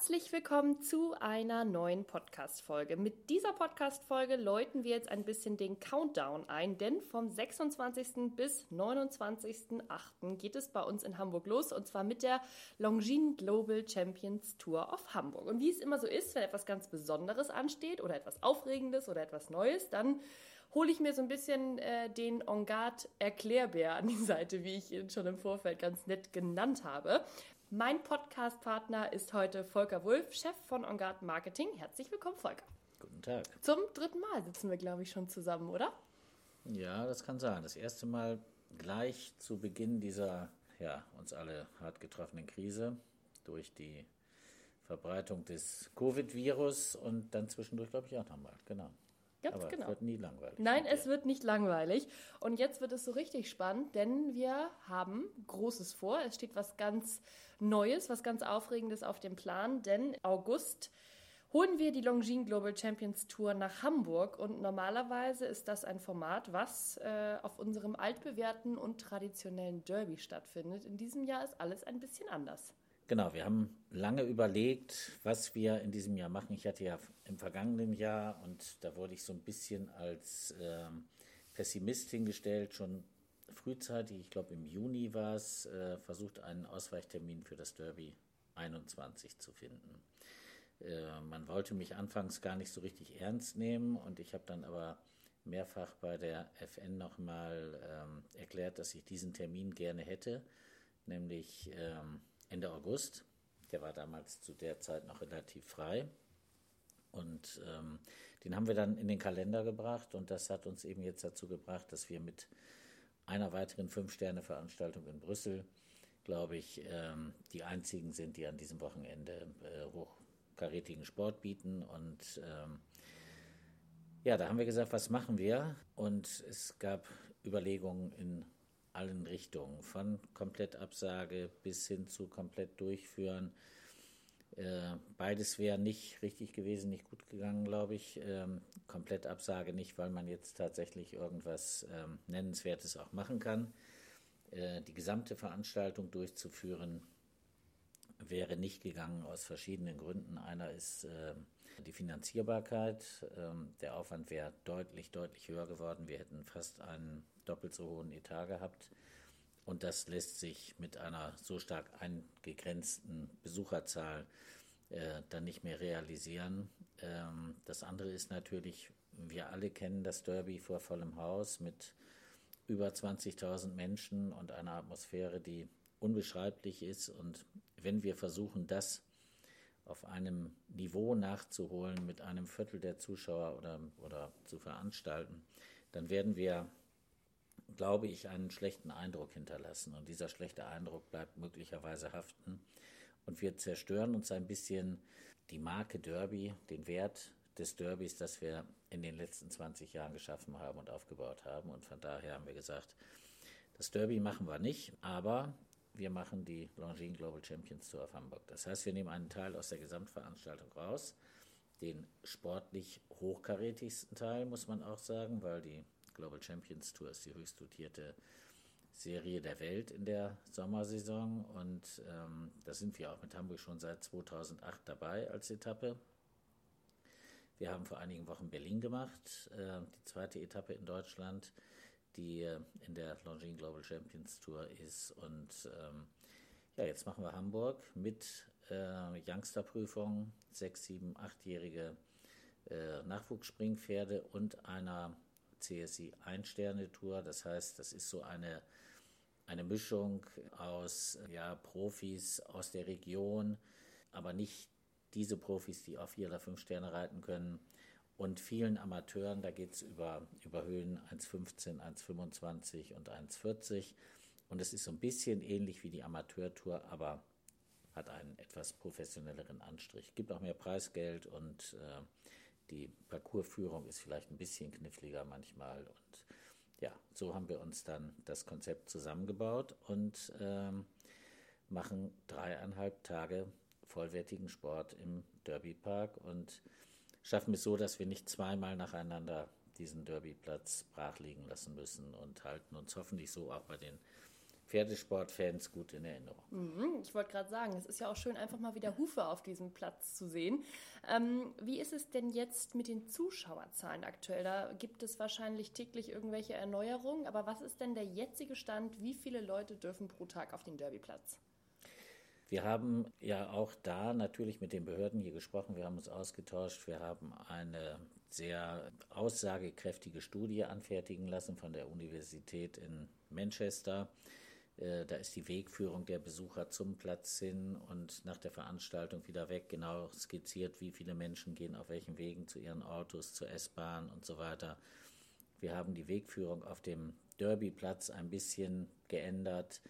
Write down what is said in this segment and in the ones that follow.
Herzlich willkommen zu einer neuen Podcast-Folge. Mit dieser Podcast-Folge läuten wir jetzt ein bisschen den Countdown ein, denn vom 26. bis 29.08. geht es bei uns in Hamburg los und zwar mit der Longines Global Champions Tour of Hamburg. Und wie es immer so ist, wenn etwas ganz Besonderes ansteht oder etwas Aufregendes oder etwas Neues, dann hole ich mir so ein bisschen äh, den Engard Erklärbär an die Seite, wie ich ihn schon im Vorfeld ganz nett genannt habe. Mein Podcast-Partner ist heute Volker Wulff, Chef von OnGuard Marketing. Herzlich willkommen, Volker. Guten Tag. Zum dritten Mal sitzen wir, glaube ich, schon zusammen, oder? Ja, das kann sein. Das erste Mal gleich zu Beginn dieser, ja, uns alle hart getroffenen Krise durch die Verbreitung des Covid-Virus und dann zwischendurch, glaube ich, auch nochmal. Genau. Ganz Aber genau. Es wird nie langweilig. Nein, es wird nicht langweilig. Und jetzt wird es so richtig spannend, denn wir haben Großes vor. Es steht was ganz Neues, was ganz Aufregendes auf dem Plan, denn August holen wir die Longines Global Champions Tour nach Hamburg und normalerweise ist das ein Format, was äh, auf unserem altbewährten und traditionellen Derby stattfindet. In diesem Jahr ist alles ein bisschen anders. Genau, wir haben lange überlegt, was wir in diesem Jahr machen. Ich hatte ja im vergangenen Jahr, und da wurde ich so ein bisschen als äh, Pessimist hingestellt, schon frühzeitig, ich glaube im Juni war es, äh, versucht, einen Ausweichtermin für das Derby 21 zu finden. Äh, man wollte mich anfangs gar nicht so richtig ernst nehmen und ich habe dann aber mehrfach bei der FN nochmal ähm, erklärt, dass ich diesen Termin gerne hätte, nämlich ähm, Ende August. Der war damals zu der Zeit noch relativ frei. Und ähm, den haben wir dann in den Kalender gebracht und das hat uns eben jetzt dazu gebracht, dass wir mit einer weiteren Fünf-Sterne-Veranstaltung in Brüssel, glaube ich, ähm, die einzigen sind, die an diesem Wochenende äh, hochkarätigen Sport bieten. Und ähm, ja, da haben wir gesagt, was machen wir? Und es gab Überlegungen in allen Richtungen, von Komplettabsage bis hin zu komplett durchführen. Äh, beides wäre nicht richtig gewesen, nicht gut gegangen, glaube ich. Ähm, Komplettabsage nicht, weil man jetzt tatsächlich irgendwas ähm, Nennenswertes auch machen kann. Äh, die gesamte Veranstaltung durchzuführen wäre nicht gegangen aus verschiedenen Gründen. Einer ist äh, die Finanzierbarkeit. Ähm, der Aufwand wäre deutlich, deutlich höher geworden. Wir hätten fast einen doppelt so hohen Etat gehabt. Und das lässt sich mit einer so stark eingegrenzten Besucherzahl äh, dann nicht mehr realisieren. Ähm, das andere ist natürlich, wir alle kennen das Derby vor vollem Haus mit über 20.000 Menschen und einer Atmosphäre, die unbeschreiblich ist. Und wenn wir versuchen, das auf einem Niveau nachzuholen mit einem Viertel der Zuschauer oder, oder zu veranstalten, dann werden wir glaube ich, einen schlechten Eindruck hinterlassen. Und dieser schlechte Eindruck bleibt möglicherweise haften. Und wir zerstören uns ein bisschen die Marke Derby, den Wert des Derbys, das wir in den letzten 20 Jahren geschaffen haben und aufgebaut haben. Und von daher haben wir gesagt, das Derby machen wir nicht, aber wir machen die Longines Global Champions Tour auf Hamburg. Das heißt, wir nehmen einen Teil aus der Gesamtveranstaltung raus, den sportlich hochkarätigsten Teil, muss man auch sagen, weil die Global Champions Tour ist die höchst dotierte Serie der Welt in der Sommersaison und ähm, da sind wir auch mit Hamburg schon seit 2008 dabei als Etappe. Wir haben vor einigen Wochen Berlin gemacht, äh, die zweite Etappe in Deutschland, die in der Longines Global Champions Tour ist und ähm, ja, jetzt machen wir Hamburg mit äh, Youngsterprüfung, sechs, sieben, achtjährige äh, Nachwuchsspringpferde und einer CSI Ein-Sterne-Tour. Das heißt, das ist so eine, eine Mischung aus ja, Profis aus der Region, aber nicht diese Profis, die auf vier oder fünf Sterne reiten können. Und vielen Amateuren, da geht es über, über Höhen 1,15, 1,25 und 1,40. Und es ist so ein bisschen ähnlich wie die Amateurtour, aber hat einen etwas professionelleren Anstrich. Gibt auch mehr Preisgeld und äh, die Parcoursführung ist vielleicht ein bisschen kniffliger manchmal. Und ja, so haben wir uns dann das Konzept zusammengebaut und ähm, machen dreieinhalb Tage vollwertigen Sport im Derbypark und schaffen es so, dass wir nicht zweimal nacheinander diesen Derbyplatz brach liegen lassen müssen und halten uns hoffentlich so auch bei den Pferdesportfans gut in Erinnerung. Mhm, ich wollte gerade sagen, es ist ja auch schön, einfach mal wieder Hufe auf diesem Platz zu sehen. Ähm, wie ist es denn jetzt mit den Zuschauerzahlen aktuell? Da gibt es wahrscheinlich täglich irgendwelche Erneuerungen, aber was ist denn der jetzige Stand? Wie viele Leute dürfen pro Tag auf den Derbyplatz? Wir haben ja auch da natürlich mit den Behörden hier gesprochen, wir haben uns ausgetauscht, wir haben eine sehr aussagekräftige Studie anfertigen lassen von der Universität in Manchester. Äh, da ist die Wegführung der Besucher zum Platz hin und nach der Veranstaltung wieder weg genau skizziert, wie viele Menschen gehen auf welchen Wegen zu ihren Autos, zur S-Bahn und so weiter. Wir haben die Wegführung auf dem Derbyplatz ein bisschen geändert.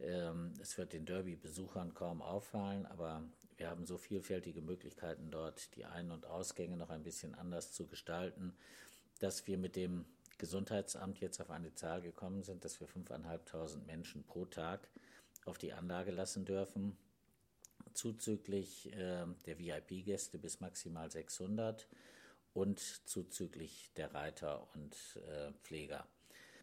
Ähm, es wird den Derby-Besuchern kaum auffallen, aber wir haben so vielfältige Möglichkeiten dort, die Ein- und Ausgänge noch ein bisschen anders zu gestalten, dass wir mit dem Gesundheitsamt jetzt auf eine Zahl gekommen sind, dass wir 5.500 Menschen pro Tag auf die Anlage lassen dürfen, zuzüglich äh, der VIP-Gäste bis maximal 600 und zuzüglich der Reiter und äh, Pfleger.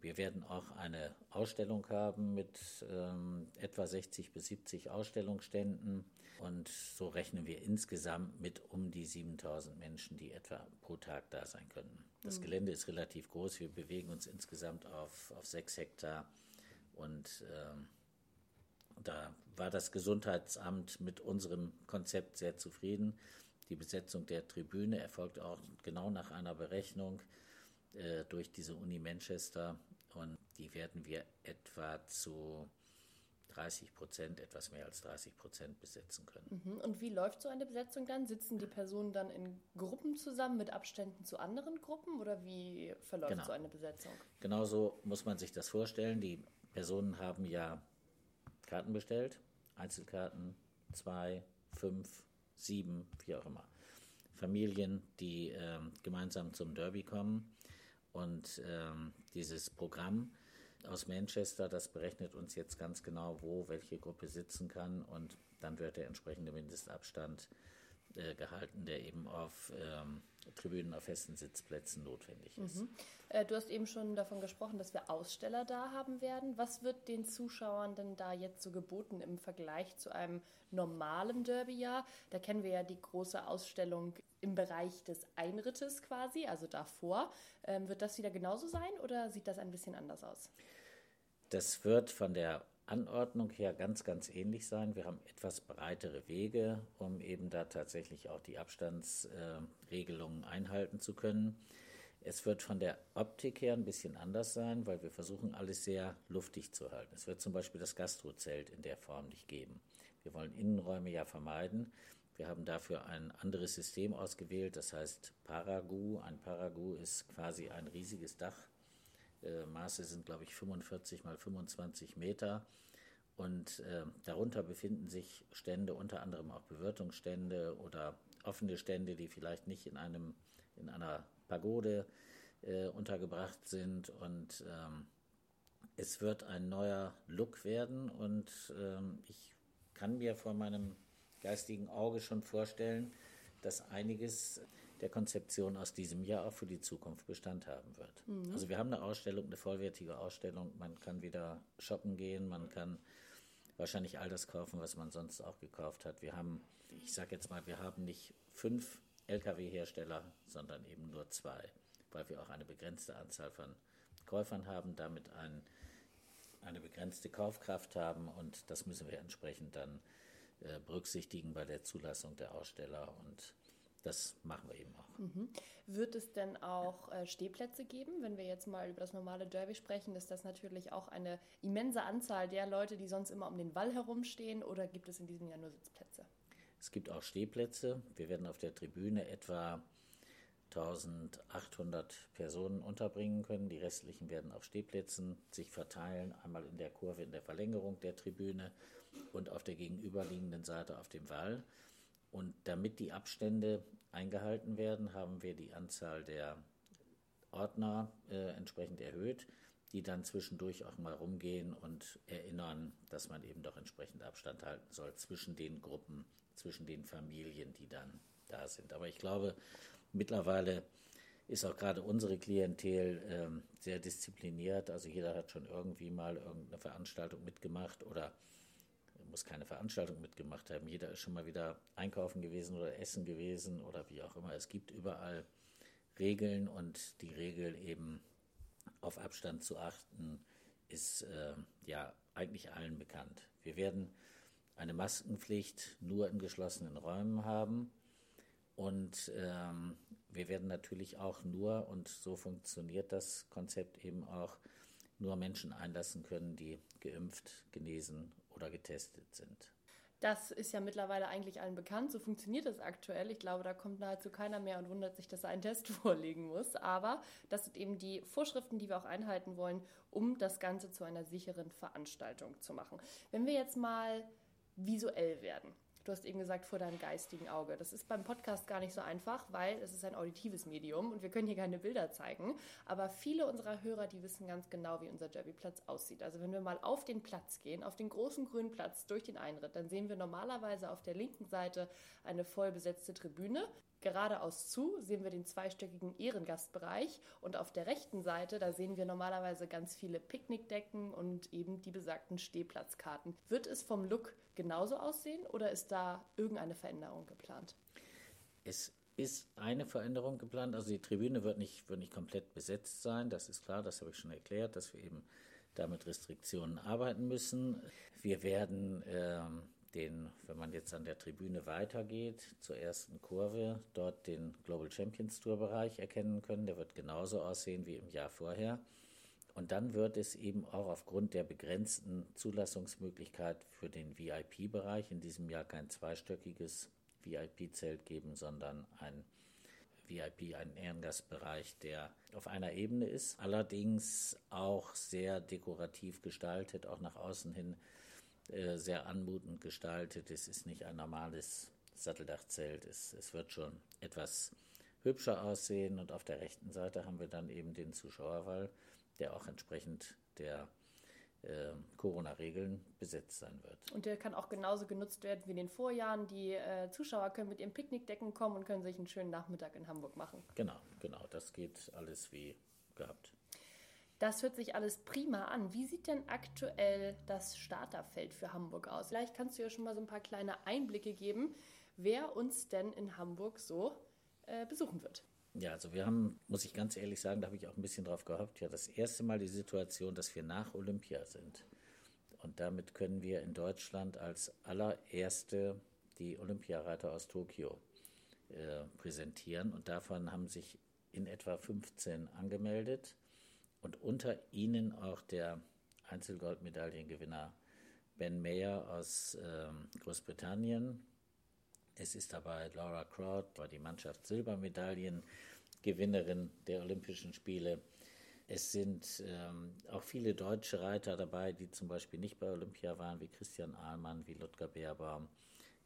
Wir werden auch eine Ausstellung haben mit ähm, etwa 60 bis 70 Ausstellungsständen und so rechnen wir insgesamt mit um die 7000 Menschen, die etwa pro Tag da sein können. Das mhm. Gelände ist relativ groß. Wir bewegen uns insgesamt auf, auf sechs Hektar und ähm, da war das Gesundheitsamt mit unserem Konzept sehr zufrieden. Die Besetzung der Tribüne erfolgt auch genau nach einer Berechnung äh, durch diese Uni Manchester und die werden wir etwa zu 30 Prozent, etwas mehr als 30 Prozent besetzen können. Mhm. Und wie läuft so eine Besetzung dann? Sitzen die Personen dann in Gruppen zusammen mit Abständen zu anderen Gruppen oder wie verläuft genau. so eine Besetzung? Genauso muss man sich das vorstellen. Die Personen haben ja Karten bestellt, Einzelkarten, zwei, fünf, sieben, wie auch immer. Familien, die äh, gemeinsam zum Derby kommen und äh, dieses Programm aus Manchester, das berechnet uns jetzt ganz genau, wo welche Gruppe sitzen kann und dann wird der entsprechende Mindestabstand äh, gehalten, der eben auf ähm, Tribünen auf festen Sitzplätzen notwendig ist. Mhm. Äh, du hast eben schon davon gesprochen, dass wir Aussteller da haben werden. Was wird den Zuschauern denn da jetzt so geboten im Vergleich zu einem normalen Derbyjahr? Da kennen wir ja die große Ausstellung im Bereich des Einrittes quasi, also davor. Ähm, wird das wieder genauso sein oder sieht das ein bisschen anders aus? Das wird von der Anordnung her ganz, ganz ähnlich sein. Wir haben etwas breitere Wege, um eben da tatsächlich auch die Abstandsregelungen äh, einhalten zu können. Es wird von der Optik her ein bisschen anders sein, weil wir versuchen, alles sehr luftig zu halten. Es wird zum Beispiel das Gastrozelt in der Form nicht geben. Wir wollen Innenräume ja vermeiden. Wir haben dafür ein anderes System ausgewählt, das heißt Paragu. Ein Paragu ist quasi ein riesiges Dach äh, Maße sind, glaube ich, 45 mal 25 Meter. Und äh, darunter befinden sich Stände, unter anderem auch Bewirtungsstände oder offene Stände, die vielleicht nicht in, einem, in einer Pagode äh, untergebracht sind. Und ähm, es wird ein neuer Look werden. Und ähm, ich kann mir vor meinem geistigen Auge schon vorstellen, dass einiges der Konzeption aus diesem Jahr auch für die Zukunft Bestand haben wird. Mhm. Also wir haben eine Ausstellung, eine vollwertige Ausstellung. Man kann wieder shoppen gehen, man kann wahrscheinlich all das kaufen, was man sonst auch gekauft hat. Wir haben, ich sage jetzt mal, wir haben nicht fünf Lkw-Hersteller, sondern eben nur zwei, weil wir auch eine begrenzte Anzahl von Käufern haben, damit ein, eine begrenzte Kaufkraft haben und das müssen wir entsprechend dann äh, berücksichtigen bei der Zulassung der Aussteller und das machen wir eben auch. Mhm. Wird es denn auch äh, Stehplätze geben? Wenn wir jetzt mal über das normale Derby sprechen, ist das natürlich auch eine immense Anzahl der Leute, die sonst immer um den Wall herumstehen oder gibt es in diesem Jahr nur Sitzplätze? Es gibt auch Stehplätze. Wir werden auf der Tribüne etwa 1800 Personen unterbringen können. Die restlichen werden auf Stehplätzen sich verteilen, einmal in der Kurve in der Verlängerung der Tribüne und auf der gegenüberliegenden Seite auf dem Wall. Und damit die Abstände eingehalten werden, haben wir die Anzahl der Ordner äh, entsprechend erhöht. die dann zwischendurch auch mal rumgehen und erinnern, dass man eben doch entsprechend Abstand halten soll zwischen den Gruppen, zwischen den Familien, die dann da sind. Aber ich glaube, mittlerweile ist auch gerade unsere Klientel ähm, sehr diszipliniert. Also jeder hat schon irgendwie mal irgendeine Veranstaltung mitgemacht oder muss keine Veranstaltung mitgemacht haben. Jeder ist schon mal wieder einkaufen gewesen oder essen gewesen oder wie auch immer. Es gibt überall Regeln und die Regel eben auf Abstand zu achten ist äh, ja eigentlich allen bekannt. Wir werden eine Maskenpflicht nur in geschlossenen Räumen haben und ähm, wir werden natürlich auch nur, und so funktioniert das Konzept eben auch, nur Menschen einlassen können, die geimpft, genesen oder getestet sind. Das ist ja mittlerweile eigentlich allen bekannt. So funktioniert es aktuell. Ich glaube, da kommt nahezu keiner mehr und wundert sich, dass er einen Test vorlegen muss. Aber das sind eben die Vorschriften, die wir auch einhalten wollen, um das Ganze zu einer sicheren Veranstaltung zu machen. Wenn wir jetzt mal visuell werden. Du hast eben gesagt, vor deinem geistigen Auge. Das ist beim Podcast gar nicht so einfach, weil es ist ein auditives Medium und wir können hier keine Bilder zeigen. Aber viele unserer Hörer, die wissen ganz genau, wie unser Derbyplatz aussieht. Also wenn wir mal auf den Platz gehen, auf den großen grünen Platz durch den Einritt, dann sehen wir normalerweise auf der linken Seite eine voll besetzte Tribüne Geradeaus zu sehen wir den zweistöckigen Ehrengastbereich und auf der rechten Seite, da sehen wir normalerweise ganz viele Picknickdecken und eben die besagten Stehplatzkarten. Wird es vom Look genauso aussehen oder ist da irgendeine Veränderung geplant? Es ist eine Veränderung geplant. Also die Tribüne wird nicht, wird nicht komplett besetzt sein, das ist klar, das habe ich schon erklärt, dass wir eben damit Restriktionen arbeiten müssen. Wir werden ähm, den, wenn man jetzt an der Tribüne weitergeht, zur ersten Kurve, dort den Global Champions Tour Bereich erkennen können. Der wird genauso aussehen wie im Jahr vorher. Und dann wird es eben auch aufgrund der begrenzten Zulassungsmöglichkeit für den VIP-Bereich in diesem Jahr kein zweistöckiges VIP-Zelt geben, sondern ein VIP, einen Ehrengastbereich, der auf einer Ebene ist, allerdings auch sehr dekorativ gestaltet, auch nach außen hin äh, sehr anmutend gestaltet. Es ist nicht ein normales Satteldachzelt. Es, es wird schon etwas hübscher aussehen. Und auf der rechten Seite haben wir dann eben den Zuschauerwall, der auch entsprechend der äh, Corona-Regeln besetzt sein wird. Und der kann auch genauso genutzt werden wie in den Vorjahren. Die äh, Zuschauer können mit ihren Picknickdecken kommen und können sich einen schönen Nachmittag in Hamburg machen. Genau, genau. Das geht alles wie gehabt. Das hört sich alles prima an. Wie sieht denn aktuell das Starterfeld für Hamburg aus? Vielleicht kannst du ja schon mal so ein paar kleine Einblicke geben, wer uns denn in Hamburg so äh, besuchen wird. Ja, also wir haben, muss ich ganz ehrlich sagen, da habe ich auch ein bisschen drauf gehofft, ja, das erste Mal die Situation, dass wir nach Olympia sind. Und damit können wir in Deutschland als allererste die Olympiareiter aus Tokio äh, präsentieren. Und davon haben sich in etwa 15 angemeldet und unter ihnen auch der Einzelgoldmedaillengewinner Ben Mayer aus ähm, Großbritannien. Es ist dabei Laura Crowd, war die Mannschaft Silbermedaillengewinnerin der Olympischen Spiele. Es sind ähm, auch viele deutsche Reiter dabei, die zum Beispiel nicht bei Olympia waren, wie Christian Ahlmann, wie Ludger Beerbaum,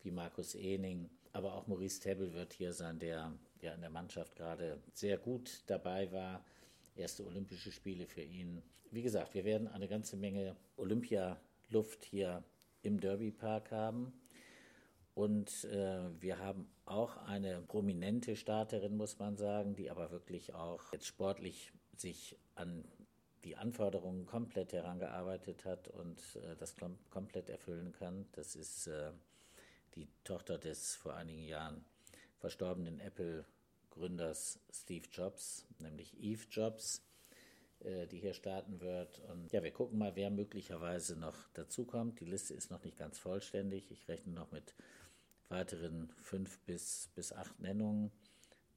wie Markus Ehning. Aber auch Maurice Tebbel wird hier sein, der ja in der Mannschaft gerade sehr gut dabei war erste Olympische Spiele für ihn. Wie gesagt, wir werden eine ganze Menge Olympialuft hier im Derby Park haben. Und äh, wir haben auch eine prominente Starterin, muss man sagen, die aber wirklich auch jetzt sportlich sich an die Anforderungen komplett herangearbeitet hat und äh, das kom komplett erfüllen kann. Das ist äh, die Tochter des vor einigen Jahren verstorbenen Apple Gründers Steve Jobs, nämlich Eve Jobs, äh, die hier starten wird. Und ja, wir gucken mal, wer möglicherweise noch dazukommt. Die Liste ist noch nicht ganz vollständig. Ich rechne noch mit weiteren fünf bis, bis acht Nennungen.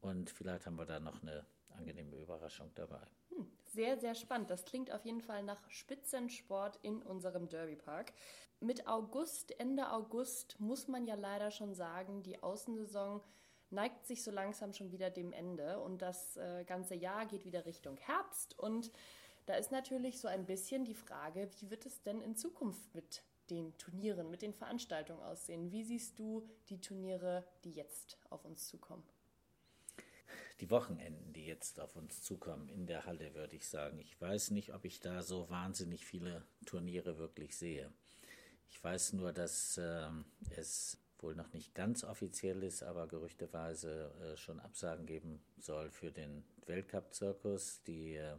Und vielleicht haben wir da noch eine angenehme Überraschung dabei. Hm, sehr, sehr spannend. Das klingt auf jeden Fall nach Spitzensport in unserem Derbypark. Mit August, Ende August, muss man ja leider schon sagen, die Außensaison neigt sich so langsam schon wieder dem Ende und das äh, ganze Jahr geht wieder Richtung Herbst und da ist natürlich so ein bisschen die Frage, wie wird es denn in Zukunft mit den Turnieren, mit den Veranstaltungen aussehen? Wie siehst du die Turniere, die jetzt auf uns zukommen? die Wochenenden, die jetzt auf uns zukommen in der Halle, würde ich sagen. Ich weiß nicht, ob ich da so wahnsinnig viele Turniere wirklich sehe. Ich weiß nur, dass äh, es wohl noch nicht ganz offiziell ist, aber gerüchteweise äh, schon Absagen geben soll für den Weltcup-Zirkus. Die äh,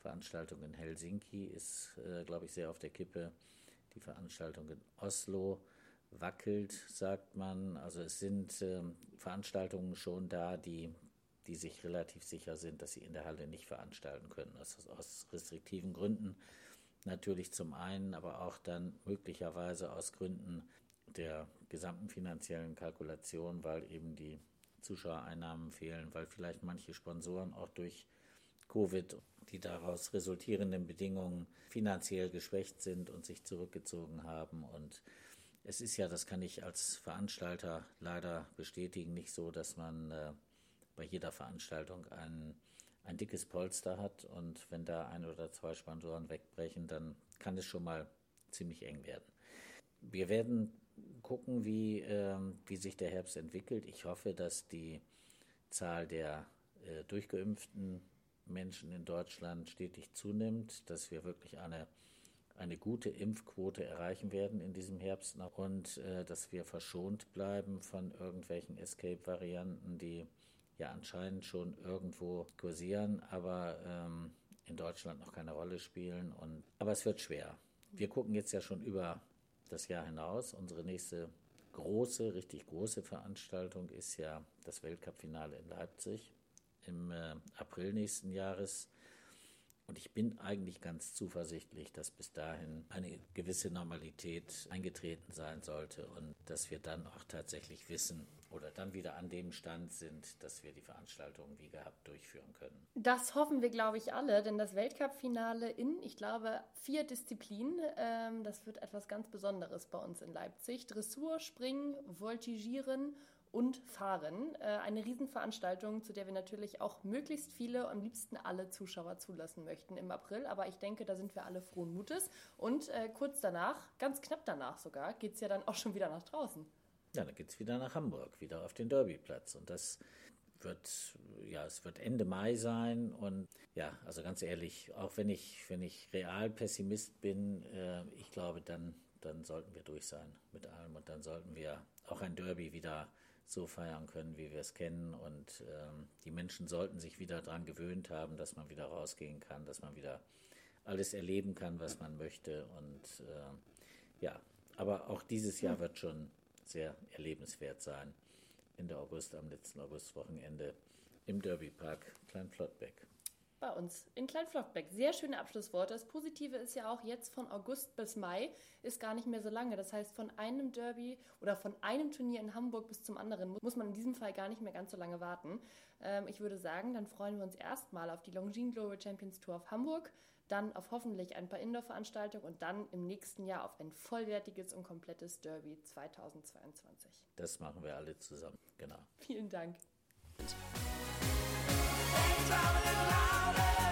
Veranstaltung in Helsinki ist, äh, glaube ich, sehr auf der Kippe. Die Veranstaltung in Oslo wackelt, sagt man. Also es sind ähm, Veranstaltungen schon da, die, die sich relativ sicher sind, dass sie in der Halle nicht veranstalten können. Also aus restriktiven Gründen natürlich zum einen, aber auch dann möglicherweise aus Gründen der gesamten finanziellen Kalkulation, weil eben die Zuschauereinnahmen fehlen, weil vielleicht manche Sponsoren auch durch Covid, die daraus resultierenden Bedingungen finanziell geschwächt sind und sich zurückgezogen haben. Und es ist ja, das kann ich als Veranstalter leider bestätigen, nicht so, dass man äh, bei jeder Veranstaltung ein, ein dickes Polster hat und wenn da ein oder zwei Sponsoren wegbrechen, dann kann es schon mal ziemlich eng werden. Wir werden gucken, wie, äh, wie sich der Herbst entwickelt. Ich hoffe, dass die Zahl der äh, durchgeimpften Menschen in Deutschland stetig zunimmt, dass wir wirklich eine, eine gute Impfquote erreichen werden in diesem Herbst noch und äh, dass wir verschont bleiben von irgendwelchen Escape-Varianten, die ja anscheinend schon irgendwo kursieren, aber ähm, in Deutschland noch keine Rolle spielen. Und, aber es wird schwer. Wir gucken jetzt ja schon über das Jahr hinaus. Unsere nächste große, richtig große Veranstaltung ist ja das Weltcup-Finale in Leipzig im äh, April nächsten Jahres. Und ich bin eigentlich ganz zuversichtlich, dass bis dahin eine gewisse Normalität eingetreten sein sollte und dass wir dann auch tatsächlich wissen oder dann wieder an dem Stand sind, dass wir die Veranstaltung wie gehabt durchführen können. Das hoffen wir, glaube ich, alle, denn das Weltcup-Finale in, ich glaube, vier Disziplinen, ähm, das wird etwas ganz Besonderes bei uns in Leipzig. Dressur, Springen, Voltigieren und Fahren. Äh, eine Riesenveranstaltung, zu der wir natürlich auch möglichst viele, am liebsten alle Zuschauer zulassen möchten im April. Aber ich denke, da sind wir alle frohen Mutes. Und äh, kurz danach, ganz knapp danach sogar, geht es ja dann auch schon wieder nach draußen. Ja, dann geht es wieder nach Hamburg, wieder auf den Derbyplatz. Und das wird, ja, es wird Ende Mai sein. Und ja, also ganz ehrlich, auch wenn ich, wenn ich real Pessimist bin, äh, ich glaube, dann, dann sollten wir durch sein mit allem. Und dann sollten wir auch ein Derby wieder so feiern können, wie wir es kennen. Und ähm, die Menschen sollten sich wieder daran gewöhnt haben, dass man wieder rausgehen kann, dass man wieder alles erleben kann, was man möchte. Und äh, ja, aber auch dieses Jahr wird schon sehr erlebenswert sein. Ende August, am letzten Augustwochenende im Derbypark Kleinflottbeck bei uns in Kleinflockbeck. Sehr schöne Abschlussworte. Das Positive ist ja auch jetzt von August bis Mai ist gar nicht mehr so lange. Das heißt, von einem Derby oder von einem Turnier in Hamburg bis zum anderen muss man in diesem Fall gar nicht mehr ganz so lange warten. Ähm, ich würde sagen, dann freuen wir uns erstmal auf die Longines Global Champions Tour auf Hamburg, dann auf hoffentlich ein paar Indoor-Veranstaltungen und dann im nächsten Jahr auf ein vollwertiges und komplettes Derby 2022. Das machen wir alle zusammen, genau. Vielen Dank. Ain't driving louder.